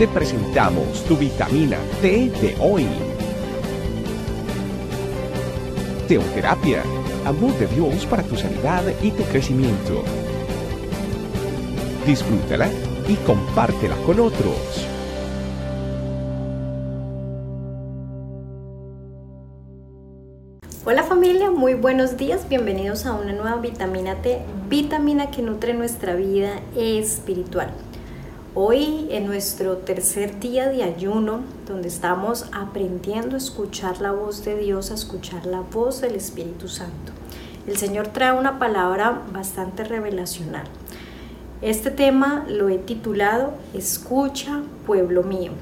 te presentamos tu vitamina T de hoy. Teoterapia, amor de Dios para tu sanidad y tu crecimiento. Disfrútala y compártela con otros. Hola familia, muy buenos días, bienvenidos a una nueva vitamina T, vitamina que nutre nuestra vida espiritual. Hoy en nuestro tercer día de ayuno, donde estamos aprendiendo a escuchar la voz de Dios, a escuchar la voz del Espíritu Santo. El Señor trae una palabra bastante revelacional. Este tema lo he titulado Escucha, pueblo mío.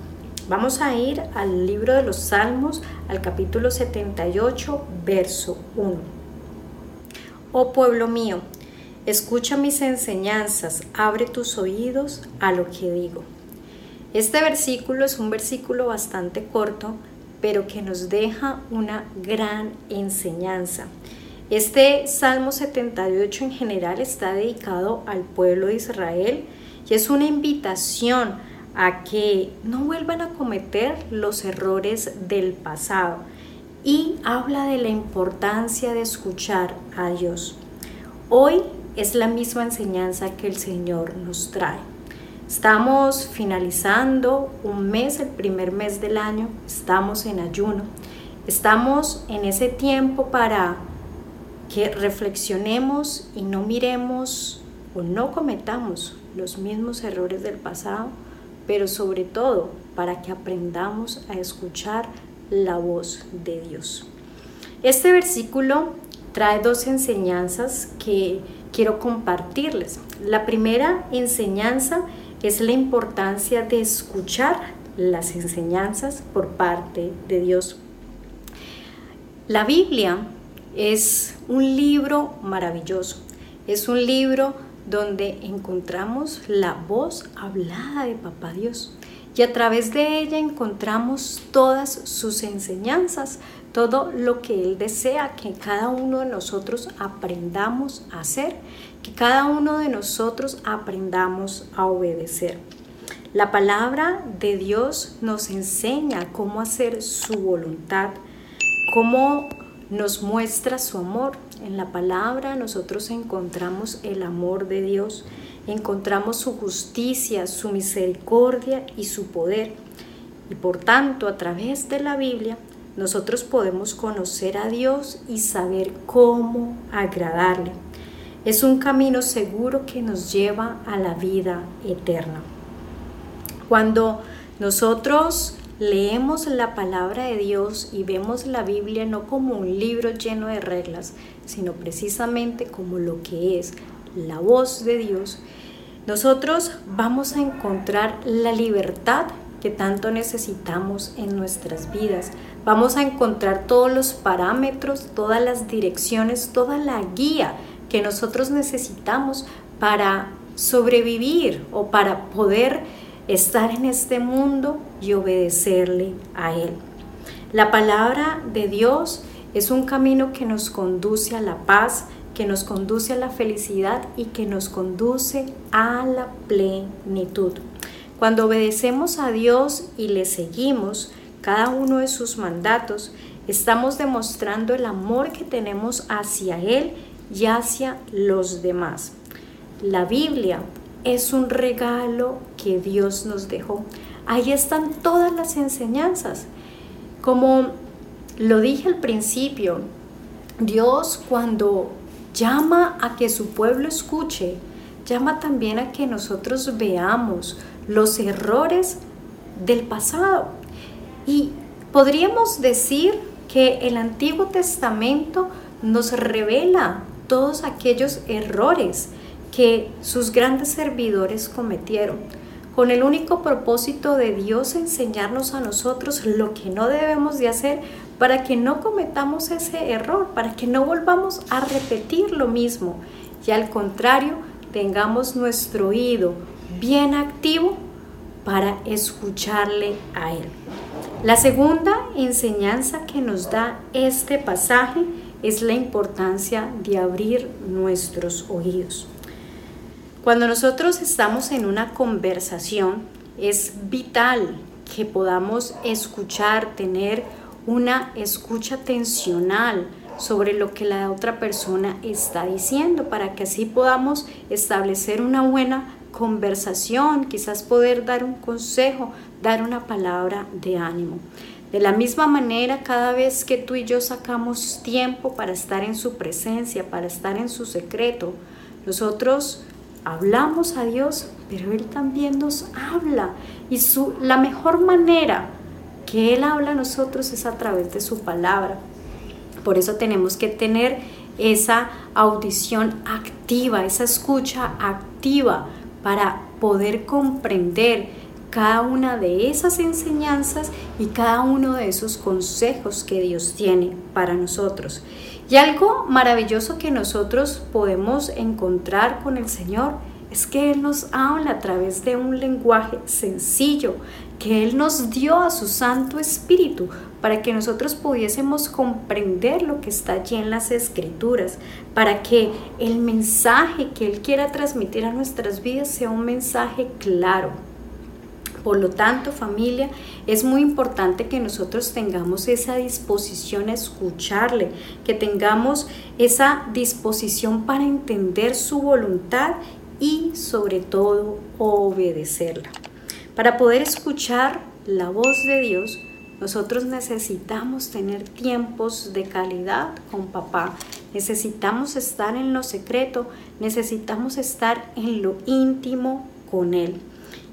Vamos a ir al libro de los Salmos, al capítulo 78, verso 1. Oh pueblo mío, Escucha mis enseñanzas, abre tus oídos a lo que digo. Este versículo es un versículo bastante corto, pero que nos deja una gran enseñanza. Este Salmo 78 en general está dedicado al pueblo de Israel y es una invitación a que no vuelvan a cometer los errores del pasado y habla de la importancia de escuchar a Dios. Hoy es la misma enseñanza que el Señor nos trae. Estamos finalizando un mes, el primer mes del año, estamos en ayuno, estamos en ese tiempo para que reflexionemos y no miremos o no cometamos los mismos errores del pasado, pero sobre todo para que aprendamos a escuchar la voz de Dios. Este versículo trae dos enseñanzas que quiero compartirles. La primera enseñanza es la importancia de escuchar las enseñanzas por parte de Dios. La Biblia es un libro maravilloso, es un libro donde encontramos la voz hablada de Papá Dios y a través de ella encontramos todas sus enseñanzas, todo lo que Él desea que cada uno de nosotros aprendamos a hacer, que cada uno de nosotros aprendamos a obedecer. La palabra de Dios nos enseña cómo hacer su voluntad, cómo nos muestra su amor. En la palabra nosotros encontramos el amor de Dios, encontramos su justicia, su misericordia y su poder. Y por tanto, a través de la Biblia, nosotros podemos conocer a Dios y saber cómo agradarle. Es un camino seguro que nos lleva a la vida eterna. Cuando nosotros leemos la palabra de Dios y vemos la Biblia no como un libro lleno de reglas, sino precisamente como lo que es la voz de Dios, nosotros vamos a encontrar la libertad que tanto necesitamos en nuestras vidas. Vamos a encontrar todos los parámetros, todas las direcciones, toda la guía que nosotros necesitamos para sobrevivir o para poder estar en este mundo y obedecerle a Él. La palabra de Dios es un camino que nos conduce a la paz, que nos conduce a la felicidad y que nos conduce a la plenitud. Cuando obedecemos a Dios y le seguimos cada uno de sus mandatos, estamos demostrando el amor que tenemos hacia Él y hacia los demás. La Biblia es un regalo que Dios nos dejó. Ahí están todas las enseñanzas. Como lo dije al principio, Dios cuando llama a que su pueblo escuche, llama también a que nosotros veamos los errores del pasado. Y podríamos decir que el Antiguo Testamento nos revela todos aquellos errores que sus grandes servidores cometieron, con el único propósito de Dios enseñarnos a nosotros lo que no debemos de hacer para que no cometamos ese error, para que no volvamos a repetir lo mismo y al contrario tengamos nuestro oído bien activo para escucharle a Él. La segunda enseñanza que nos da este pasaje es la importancia de abrir nuestros oídos. Cuando nosotros estamos en una conversación es vital que podamos escuchar, tener una escucha tensional sobre lo que la otra persona está diciendo para que así podamos establecer una buena conversación, quizás poder dar un consejo, dar una palabra de ánimo. De la misma manera, cada vez que tú y yo sacamos tiempo para estar en su presencia, para estar en su secreto, nosotros hablamos a Dios, pero Él también nos habla. Y su, la mejor manera que Él habla a nosotros es a través de su palabra. Por eso tenemos que tener esa audición activa, esa escucha activa para poder comprender cada una de esas enseñanzas y cada uno de esos consejos que Dios tiene para nosotros. Y algo maravilloso que nosotros podemos encontrar con el Señor es que Él nos habla a través de un lenguaje sencillo, que Él nos dio a su Santo Espíritu para que nosotros pudiésemos comprender lo que está allí en las Escrituras, para que el mensaje que Él quiera transmitir a nuestras vidas sea un mensaje claro, por lo tanto, familia, es muy importante que nosotros tengamos esa disposición a escucharle, que tengamos esa disposición para entender su voluntad y sobre todo obedecerla. Para poder escuchar la voz de Dios, nosotros necesitamos tener tiempos de calidad con papá. Necesitamos estar en lo secreto, necesitamos estar en lo íntimo con Él.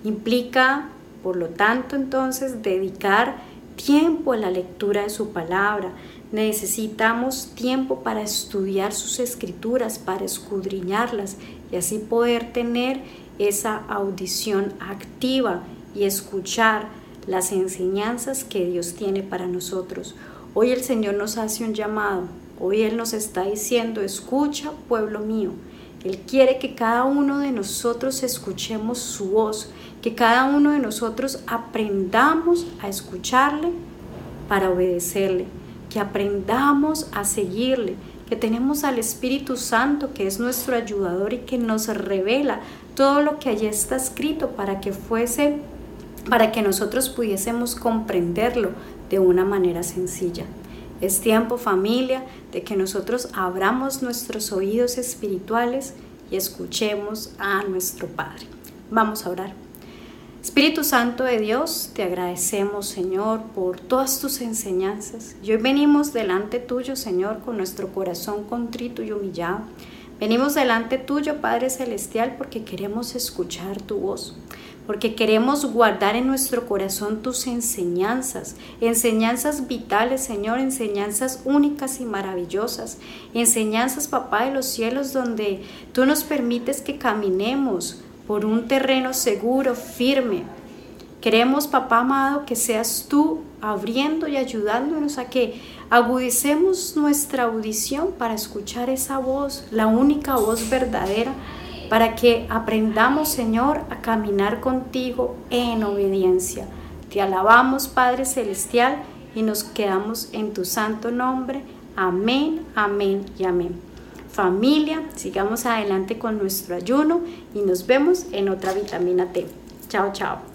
Implica por lo tanto, entonces, dedicar tiempo a la lectura de su palabra. Necesitamos tiempo para estudiar sus escrituras, para escudriñarlas y así poder tener esa audición activa y escuchar las enseñanzas que Dios tiene para nosotros. Hoy el Señor nos hace un llamado. Hoy Él nos está diciendo, escucha, pueblo mío. Él quiere que cada uno de nosotros escuchemos su voz, que cada uno de nosotros aprendamos a escucharle para obedecerle, que aprendamos a seguirle, que tenemos al Espíritu Santo que es nuestro ayudador y que nos revela todo lo que allí está escrito para que fuese, para que nosotros pudiésemos comprenderlo de una manera sencilla. Es tiempo familia de que nosotros abramos nuestros oídos espirituales y escuchemos a nuestro Padre. Vamos a orar. Espíritu Santo de Dios, te agradecemos, Señor, por todas tus enseñanzas. Y hoy venimos delante tuyo, Señor, con nuestro corazón contrito y humillado. Venimos delante tuyo, Padre Celestial, porque queremos escuchar tu voz, porque queremos guardar en nuestro corazón tus enseñanzas, enseñanzas vitales, Señor, enseñanzas únicas y maravillosas, enseñanzas, Papá de los cielos, donde tú nos permites que caminemos por un terreno seguro, firme. Queremos, papá amado, que seas tú abriendo y ayudándonos a que agudicemos nuestra audición para escuchar esa voz, la única voz verdadera, para que aprendamos, Señor, a caminar contigo en obediencia. Te alabamos, Padre Celestial, y nos quedamos en tu santo nombre. Amén, amén y amén familia, sigamos adelante con nuestro ayuno y nos vemos en otra vitamina T. Chao, chao.